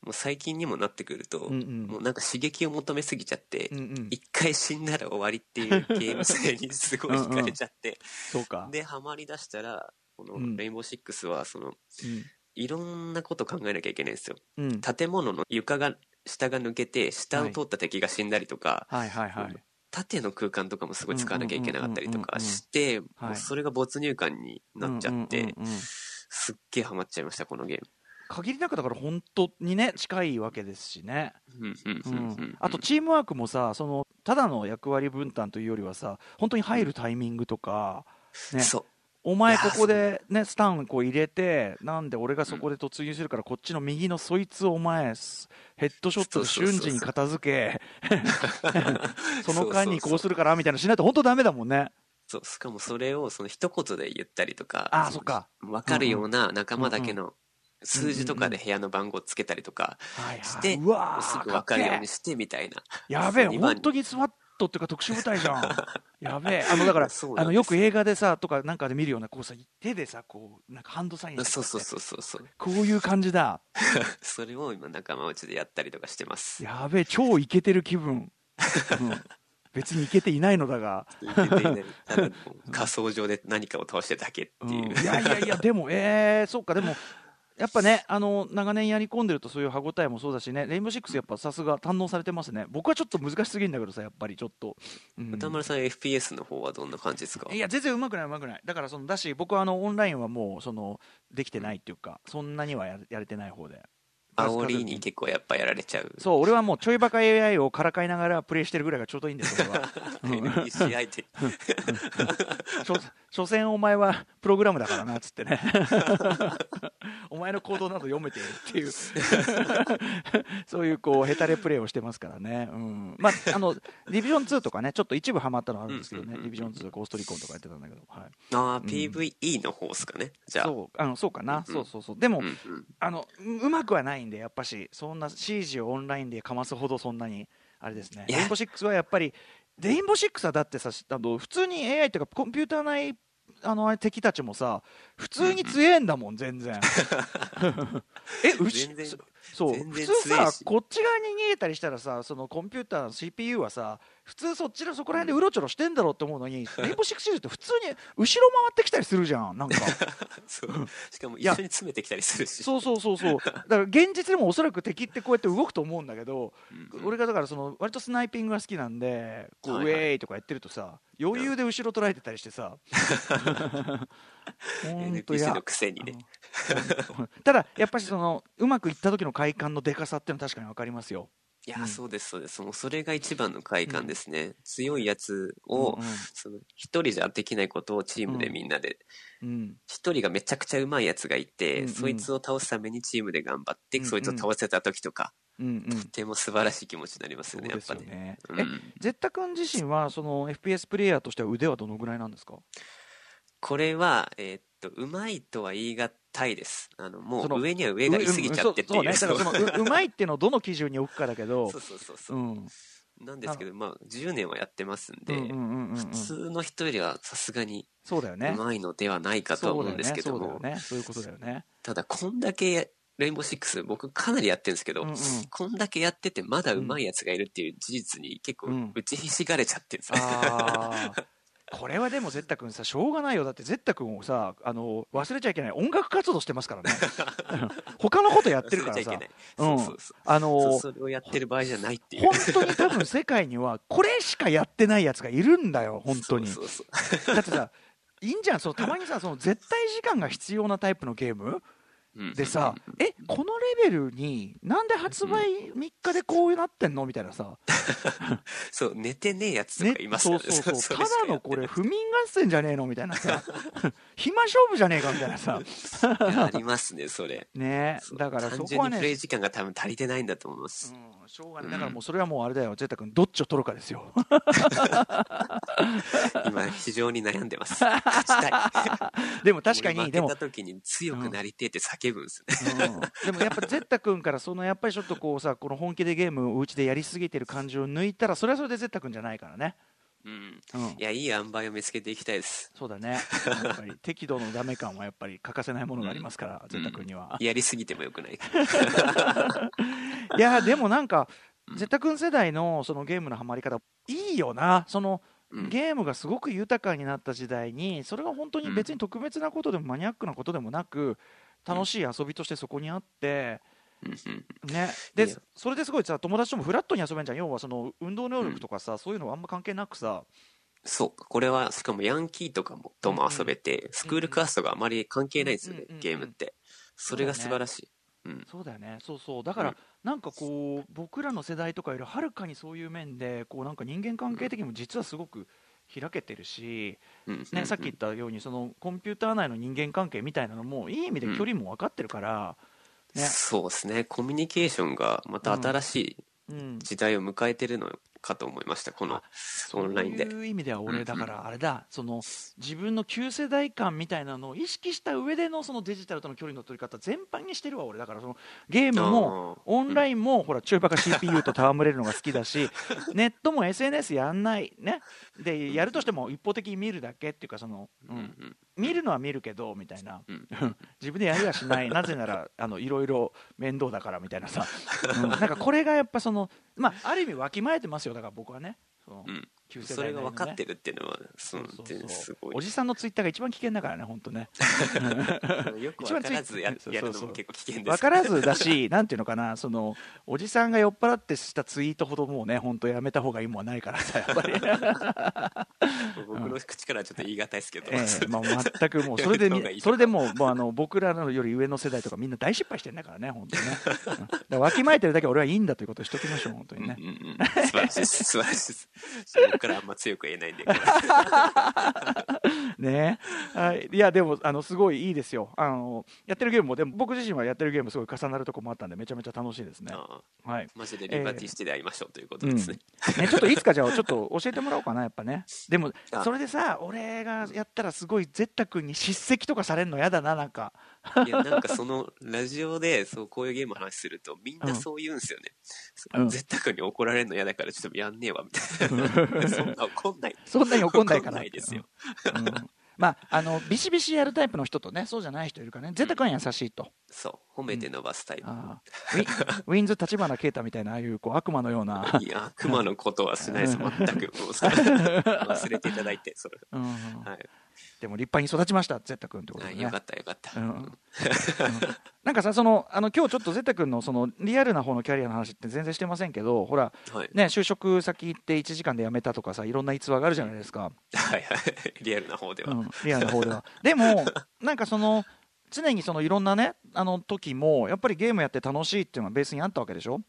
もう最近にもなってくると、うんうん。もうなんか刺激を求めすぎちゃって、うんうん。一回死んだら終わりっていうゲーム性にすごい惹かれちゃって、そうか。で、ハマり出したら、このうん。 Rainbow Six は、その、いろんなこと考えなきゃいけないんですよ。うん。うん建物の床が、下が抜けて、下を通った敵が死んだりとか、はい。はいはい縦の空間とかもすごい使わなきゃいけなかったりとかして、それが没入感になっちゃってうんうんうんうん、すっげえハマっちゃいました、このゲーム。限りなくだから本当にね近いわけですしね、あとチームワークもさそのただの役割分担というよりはさ本当に入るタイミングとか、ね、そう。お前ここで、ね、スタンこう入れてなんで俺がそこで突入するからこっちの右のそいつをお前すヘッドショットで瞬時に片付け。その間にこうするからみたいなのしないと本当ダメだもんね。そう、しかもそれをその一言で言ったりとか、のあーそっか。わかるような仲間だけの数字とかで部屋の番号つけたりとかはいはい。して、うわーすぐわかるようにしてみたいな。えやべえ今本当にスワットっていうか特殊部隊じゃん。やべえ。あのだからあのよく映画でさとかなんかで見るようなこうさ手でさこうなんかハンドサインそうそうそうそうそう。こういう感じだ。それを今仲間内でやったりとかしてます。やべえ超イケてる気分、うん。別にいないのだが。いけていない。ただもう仮想上で何かを倒してるだけっていう。うん。いやいやいや、でも、えー、そうか、でも、やっぱね、あの長年やり込んでると、そういう歯応えもそうだしね、レインボーシックス、やっぱさすが堪能されてますね、僕はちょっと難しすぎるんだけどさ、やっぱり。ちょっと。うん。歌丸さん FPS の方はどんな感じですか？いや、全然うまくない、うまくない、だからそのだし、僕はあのオンラインはもうそのできてないっていうか、そんなにはややれてない方で、煽りに結構やっぱやられちゃう。そう俺はもうちょいバカ AI をからかいながらプレイしてるぐらいがちょうどいいんですよ 試合で。所所詮お前はプログラムだからなっつってね。お前の行動など読めているっていう。そういうこうヘタレプレイをしてますからね、うん、まああのディビジョン2とかねちょっと一部ハマったのあるんですけどね、ディビジョン2ゴーストリコンとかやってたんだけど、はい、ああ、ん。PVE の方ですかね。じゃあ。そうあのそうかな、うんそうそうそう。でも、あのううまくはないんでやっぱしそんな CG をオンラインでかますほどそんなにあれですね。レインボー6はやっぱりレインボー6はだってさあの普通に AI というかコンピューター内あの敵たちもさ普通に強えんだもん 全然。えそう。普通さこっち側に逃げたりしたらさそのコンピューターの CPU はさ普通そっちのそこら辺でうろちょろしてんだろうって思うのに、レインボー6シリーズって普通に後ろ回ってきたりするじゃんなんか。そう。しかもいや。一緒に詰めてきたりするし。そうそうそうそう。だから現実でもおそらく敵ってこうやって動くと思うんだけど、うんうん。俺がだからその割とスナイピングが好きなんでこう、はいはい。ウェーイとかやってるとさ余裕で後ろ捉えてたりしてさ。ほんと NPC やのくせにね。うん。ただやっぱりそのうまくいった時の快感のでかさっていうのは確かに分かりますよ。いや、うん。そうです、そうです。もうそれが一番の快感ですね。強いやつを、うんうん。その一人じゃできないことをチームでみんなで、うん。一人がめちゃくちゃうまいやつがいて、うんうん。そいつを倒すためにチームで頑張って、うんうん。そいつを倒せた時とか、うんうん。とても素晴らしい気持ちになりますよね、やそうですっぱね。よねうん。えゼッタ君自身はその FPS プレイヤーとしては腕はどのぐらいなんですか？これは、えーっと、うまいとは言い難いです。あの、もそのう上には上がいすぎちゃってっていう。うんそうそうね。だからそのう うまいっていうのをどの基準に置くかだけど。そうそうそうそう。う。ん。なんですけど、まあ、10年はやってますんで、うんうんうんうん。うん普通の人よりはさすがにそうだよね。うまいのではないかとは思うんですけども、そうだよね。そうだよね。そういうことだよね。ただ、こんだけ、レインボーシックス、僕かなりやってるんですけど、うんうん。こんだけやってて、まだうまいやつがいるっていう事実に結構うん。打ちひしがれちゃってるんですよ。ああこれはでもゼッタ君さしょうがないよ。だってゼッタ君をさあの忘れちゃいけない。音楽活動してますからね。他のことやってるからさ。あのそれをやってる場合じゃないっていう。本当に多分世界にはこれしかやってないやつがいるんだよ本当に。だってさいいんじゃん。そのたまにさその絶対時間が必要なタイプのゲームうんでさ、えこのレベルになんで発売3日でこうなってんの？みたいなさ、そう、寝てねえやつとかいますそう。そうそう。ただのこれ不眠合戦じゃねえの？みたいなさ。暇勝負じゃねえか？みたいなさ。ありますね、それ。ねだからそ単こはね。プレイ時間が多分足りてないんだと思います。うん、しょうがない。だからもうそれはもうあれだよ。ゼッタ君どっちを取るかですよ。今、非常に悩んでます。でも確か俺にでも負けた時に強くなりてえって叫ぶんですよね。うん。でもやっぱりゼッタ君からそのやっぱりちょっとこうさこの本気でゲームをお家でやりすぎてる感じを抜いたらそれはそれでゼッタ君じゃないからね、うん。うん。い、や、いい塩梅を見つけていきたいです。そうだね。やっぱり適度のダメ感はやっぱり欠かせないものがありますから、ゼッタ君には、やりすぎてもよくない。いやでもなんかゼッタ君世代のそのゲームのハマり方いいよな。そのうん。ゲームがすごく豊かになった時代にそれが本当に別に特別なことでもマニアックなことでもなく楽しい遊びとしてそこにあって、ね、いでやそれですごいさ友達ともフラットに遊べんじゃん。要はその運動能力とかさ、そういうのはあんま関係なくさ。そう。これは、しかもヤンキーとかもとも遊べて、スクールカーストがあまり関係ないんですよねゲームって。それが素晴らしい。うん。そうだよね。そうそう。だから、うん。なんかこう僕らの世代とかよりはるかにそういう面でこうなんか人間関係的にも実はすごく開けてるし、うんね、さっき言ったようにそのコンピューター内の人間関係みたいなのもいい意味で距離も分かってるから、ね。そうですね。コミュニケーションがまた新しいうん、時代を迎えてるのかと思いました。このオンラインで。そう。いう意味ではうんうん。俺だからあれだ、その自分の旧世代感みたいなのを意識した上でのそのデジタルとの距離の取り方全般にしてるわ俺だから。そのゲームもオンラインも、ほら中バカ CPU と戯れるのが好きだし ネットも SNS やんない。ねでやるとしても一方的に見るだけっていうかその、ううん。ん。見るのは見るけどみたいな、う ん自分でやりはしない。なぜならあのいろいろ面倒だからみたいなさ、うん。なんかこれがやっぱそのまあある意味わきまえてますよ。だから僕はね。その、うんそれが分かってるっていうのは、そのすごいお。じさんのツイッターが一番危険だからね本当ね。よく分からずや一番ついやるのも結構危険です。分からずだしなんていうのかなそのおじさんが酔っ払ってしたツイートほどもうね本当やめた方がいいもんはないからさやっぱり。僕の口からはちょっと言い難いですけど、ええまあ、全くもうそれでそれでもうもうあの僕らのより上の世代とかみんな大失敗してんだからね本当にね、わきまえてるだけ俺はいいんだということをしときましょう本当にね。うんうんうん。素晴らしいです。素晴らしいです。僕からあんま強く言えないんで。こ れね。はい、いやでもあのすごいいいですよ。あのやってるゲームもでも僕自身はやってるゲームすごい重なるとこもあったんでめちゃめちゃ楽しいですね。はい。マジでリバティしてで会いましょうということうん、ですね。ね。ちょっといつかじゃあちょっと教えてもらおうかなやっぱね。でもあ。それでさ俺がやったらすごいゼッタ君に叱責とかされるの嫌だななんかいや、なんかその、ラジオで、そう、こういうゲームの話すると、みんなそう言うんですよね。うん絶対君に怒られるの嫌だから、ちょっとやんねえわ、みたいな。そんな怒んない。そんなに怒んないからないですよ。うんまああのビシビシやるタイプの人とねそうじゃない人いるからねゼッタ君は優しいとそう、褒めて伸ばすタイプ。あーウィンズ立花啓太みたいなああいうこう悪魔のような、いや、熊のことはしないです、全く。忘れていただいて、それ。うんはい。でも立派に育ちましたゼッタ君ってことでねはいよかった、よかった。うんうん なんかさそのあの今日ちょっとゼッタ君のそのリアルな方のキャリアの話って全然してませんけどほらはい。ね就職先行って1時間で辞めたとかさいろんな逸話があるじゃないですか、はいはい。リアルな方では。うん、リアルな方ではでも なんかその常にそのいろんなねあの時もやっぱりゲームやって楽しいっていうのがベースにあったわけでしょ？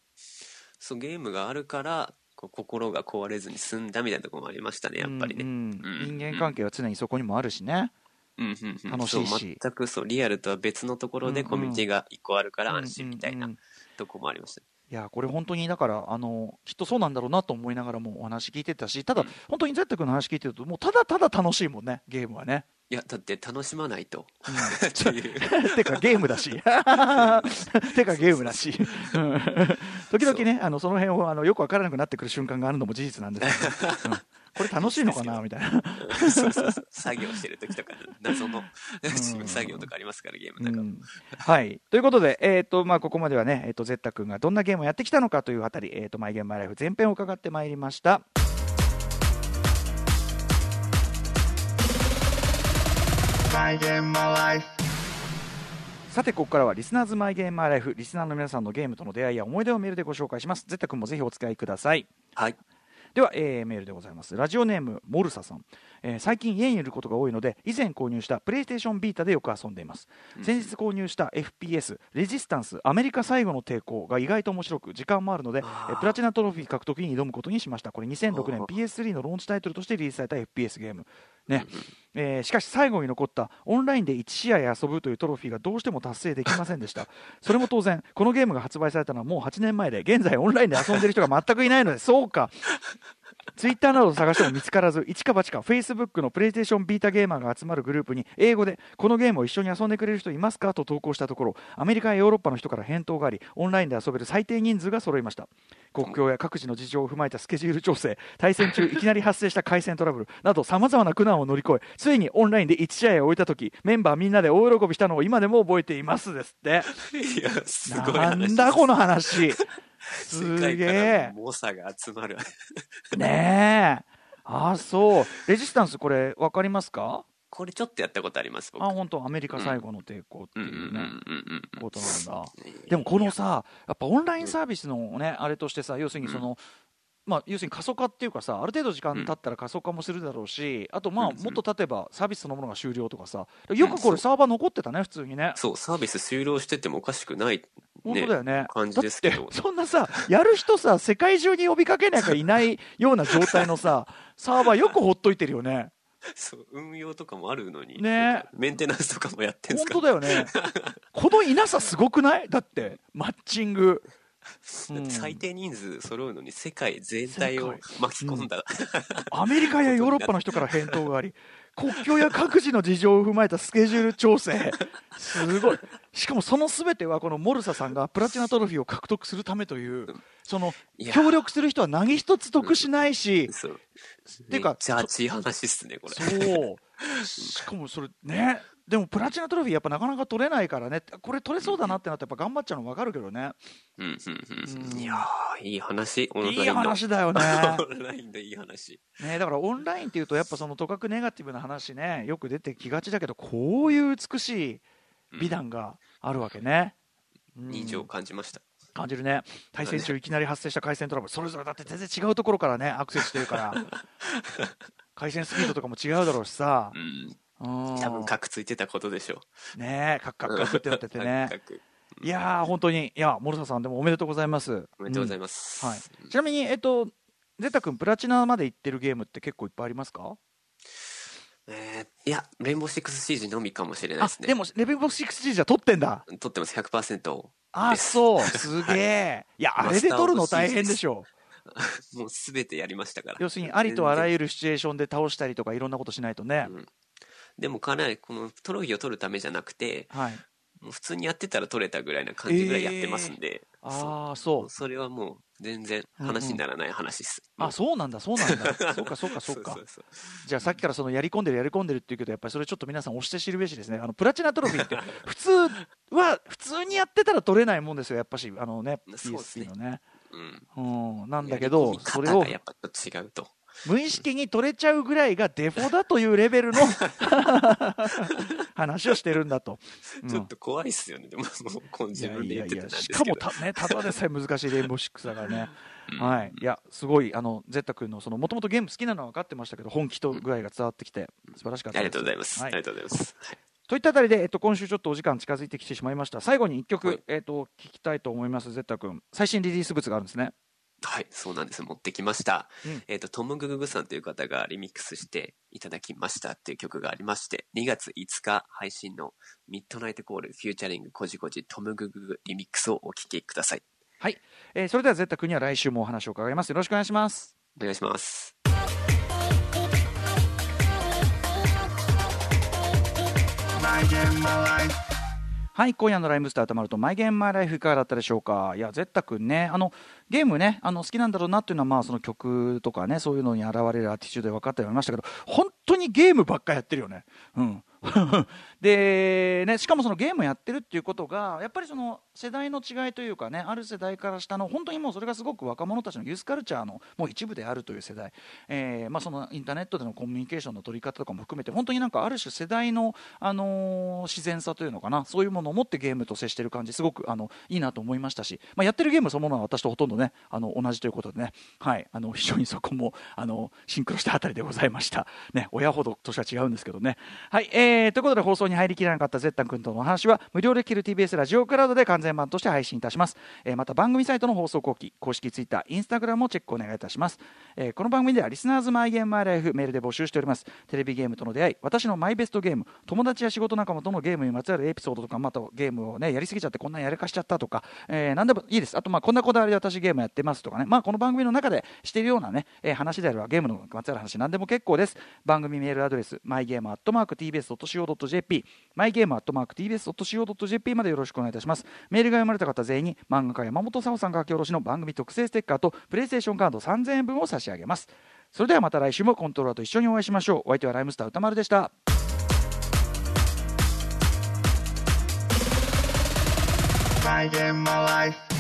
そう、ゲームがあるから、こう心が壊れずに済んだみたいなところもありましたね、やっぱりね。うん。うん人間関係は常にそこにもあるしね、うんうんうん。楽しいし。全くそう、リアルとは別のところでコミュニティが一個あるから安心みたいなとこもありました。いやこれ本当にだからあのきっとそうなんだろうなと思いながらもお話聞いてたしただ、本当にゼッタ君の話聞いてるともうただただ楽しいもんねゲームはね、いや、だって楽しまないと。うん。っていう。てかゲームだし。てかゲームだし。うん。時々ねあのその辺をあのよく分からなくなってくる瞬間があるのも事実なんですけど、うんこれ楽しいのかな？みたいな、そうそうそう。作業してる時とか、謎の。作業とかありますから、ゲームなんか。うん。はい。ということで、えーとまあ、ここまではね、えー、とゼッタ君がどんなゲームをやってきたのかというあたり、えー、とマイゲームマイライフ前編を伺ってまいりました。My game, my life. さてここからはリスナーズマイゲームマイライフリスナーの皆さんのゲームとの出会いや思い出をメールでご紹介します。ゼッタ君もぜひお使いください。はい。では、えーメールでございます。ラジオネームモルサさん、えー最近家にいることが多いので以前購入したプレイステーションビータでよく遊んでいます、先日購入した FPS レジスタンスアメリカ最後の抵抗が意外と面白く時間もあるので、えあー。ープラチナトロフィー獲得に挑むことにしました。これ2006年ほうほう PS3 のローンチタイトルとしてリリースされた FPS ゲームね。えーしかし最後に残ったオンラインで1試合遊ぶというトロフィーがどうしても達成できませんでした。それも当然このゲームが発売されたのはもう8年前で現在オンラインで遊んでいる人が全くいないのでそうかツイッターなどを探しても見つからず一か八かフェイスブックのプレイステーションビータゲーマーが集まるグループに英語でこのゲームを一緒に遊んでくれる人いますかと投稿したところアメリカやヨーロッパの人から返答がありオンラインで遊べる最低人数が揃いました。国境や各自の事情を踏まえたスケジュール調整対戦中いきなり発生した回線トラブルなどさまざまな苦難を乗り越えついにオンラインで1試合を終えた時メンバーみんなで大喜びしたのを今でも覚えていますですって。いや、すごいな話。んだこの話。す 世界げからえ。猛者が集まる。ねえ。ああそう。レジスタンスこれ分かりますか？これちょっとやったことあります、僕。あ本当。アメリカ最後の抵抗っていうね。ことなんだ。でもこのさやっぱオンラインサービスのねあれとしてさ要するにその、まあ、要するに過疎化っていうかさある程度時間経ったら過疎化もするだろうしあとまあうん。もっと経てばサービスそのものが終了とかさよくこれサーバー残ってたね普通にね。そう、サービス終了しててもおかしくない、本当だよね。感じですけど。そんなさやる人さ世界中に呼びかけなきゃいないような状態のさ サーバーよくほっといてるよね。そう、運用とかもあるのに。ね。メンテナンスとかもやってんすか本当だよね。このいなさすごくない？だってマッチング最低人数揃うのに世界全体を巻き込んだ、アメリカやヨーロッパの人から返答があり 国境や各自の事情を踏まえたスケジュール調整。すごい。しかもその全てはこのモルサさんがプラチナトロフィーを獲得するためというその協力する人は何一つ得しないし。そう。てかめっちゃ熱い話っすね、これ。そう。しかもそれねでもプラチナトロフィーやっぱなかなか取れないからねこれ取れそうだなってなってやっぱ頑張っちゃうの分かるけどねうん、うん、うん。うんいやー、いい話。オンラインいいの話だよねオンラインでいい話。ねだからオンラインっていうとやっぱそのとかくネガティブな話ねよく出てきがちだけどこういう美しい美談があるわけね、うん人情を感じました。感じるね対戦中いきなり発生した回線トラブルそれぞれだって全然違うところからねアクセスしてるから 回線スピードとかも違うだろうしさうん。うん。多分、カクついてたことでしょう。ねカクカクカクってなっててね。カクいやー本当に。いや諸田さんでもおめでとうございます。おめでとうございまます。す、はい、ちなみにえっとゼッタ君プラチナまで行ってるゲームって結構いっぱいありますか？えーいや、レインボーシックスシージのみかもしれないあですね。でもレベルボックス 6G じゃ取ってんだ撮ってます、100%。あです。そう。すげえ。い。やあれで取るの大変でしょ。もうすべてやりましたから。要するにありとあらゆゆるシチュエーションで倒したりとかいろんなことしないとね、うんでもかなり、このトロフィーを取るためじゃなくて、はい。もう普通にやってたら取れたぐらいな感じぐらいやってますんで、ああそう。それはもう全然話にならない話です。あそうなんだ。そうなんだ。そうかそうかそうか。じゃあさっきからそのやり込んでるやり込んでるっていうけどやっぱりそれちょっと皆さん押して知るべしですね。あのプラチナトロフィーって普通は普通にやってたら取れないもんですよやっぱしあのね PSP のね。うん。うん。なんだけどそれをやっぱ違うと。無意識に取れちゃうぐらいがデフォだというレベルの話をしてるんだと、うんちょっと怖いっすよね。でも、もう、こうい自やいやい分で言ってたんやしか。もたねただでさえ難しいレインボーシックスだからねうんはい、いや、すごい、あの、ゼッタ君の、その、もともとゲーム好きなのは分かってましたけど、本気と具合が伝わってきて、素晴らしかったあです。りがとうございます。はいありがとうございます。はいといったあたりで、えっと、今週ちょっとお時間近づいてきてしまいました。最後に一曲、はいえっと、聞きたいと思います、ゼッタ君。最新リリース物があるんですね。はい、そうなんです。持ってきました。うんえっ、と、トム・グググさんという方がリミックスしていただきましたっていう曲がありまして、2月5日配信のミッドナイトコールフューチャリングコジコジトム・グググリミックスをお聴きください。はい。えーそれではぜったくんには来週もお話を伺います。よろしくお願いします。お願いします。はい、今夜のライムスター宇多丸とマイゲームマイライフいかがだったでしょうか？いや、ぜったくんね、あの、ゲームね、あの、好きなんだろうなっていうのは、まあ、その曲とかね、そういうのに現れるアティチュードで分かってはいましたけど、本当にゲームばっかやってるよね。うん。で、ね、しかもそのゲームやってるっていうことが、やっぱりその世代の違いというかね、ある世代から下の、本当にもうそれがすごく若者たちのユースカルチャーのもう一部であるという世代、えーまあ、そのインターネットでのコミュニケーションの取り方とかも含めて、本当になんかある種世代の、あのー自然さというのかな、そういうものを持ってゲームと接してる感じ、すごくあのいいなと思いましたし、まあ、やってるゲームそのものは私とほとんどね、あの同じということでね、はい、あの非常にそこもあのシンクロしたあたりでございました。ね、親ほど年は違うんですけどね。はい、えー、ということで放送に入りきらなかったゼッタン君とのお話は無料で聞ける TBS ラジオクラウドで完全版として配信いたします。えーまた番組サイトの放送後期、公式ツイッター、インスタグラムもチェックお願いいたします。えーこの番組ではリスナーズマイゲームマイライフメールで募集しております。テレビゲームとの出会い、私のマイベストゲーム、友達や仕事仲間とのゲームにまつわるエピソードとか、またゲームをね、やりすぎちゃってこんなんやらかしちゃったとか、えー何でもいいです。あと、まあ、こんなこだわりで私ゲームやってますとかね、まあ、この番組の中でしているようなね、えー話であればゲームのまつわる話何でも結構です。番組メールアドレス、tbs.co.jp、mygame.tbs.co.jp までよろしくお願いいたします。メールが読まれた方全員に漫画家山本沙穂さんが書き下ろしの番組特製ステッカーとプレイステーションカード3000円分を差し上げます。それではまた来週もコントローラーと一緒にお会いしましょう。お相手はライムスター歌丸でした。My game, my life.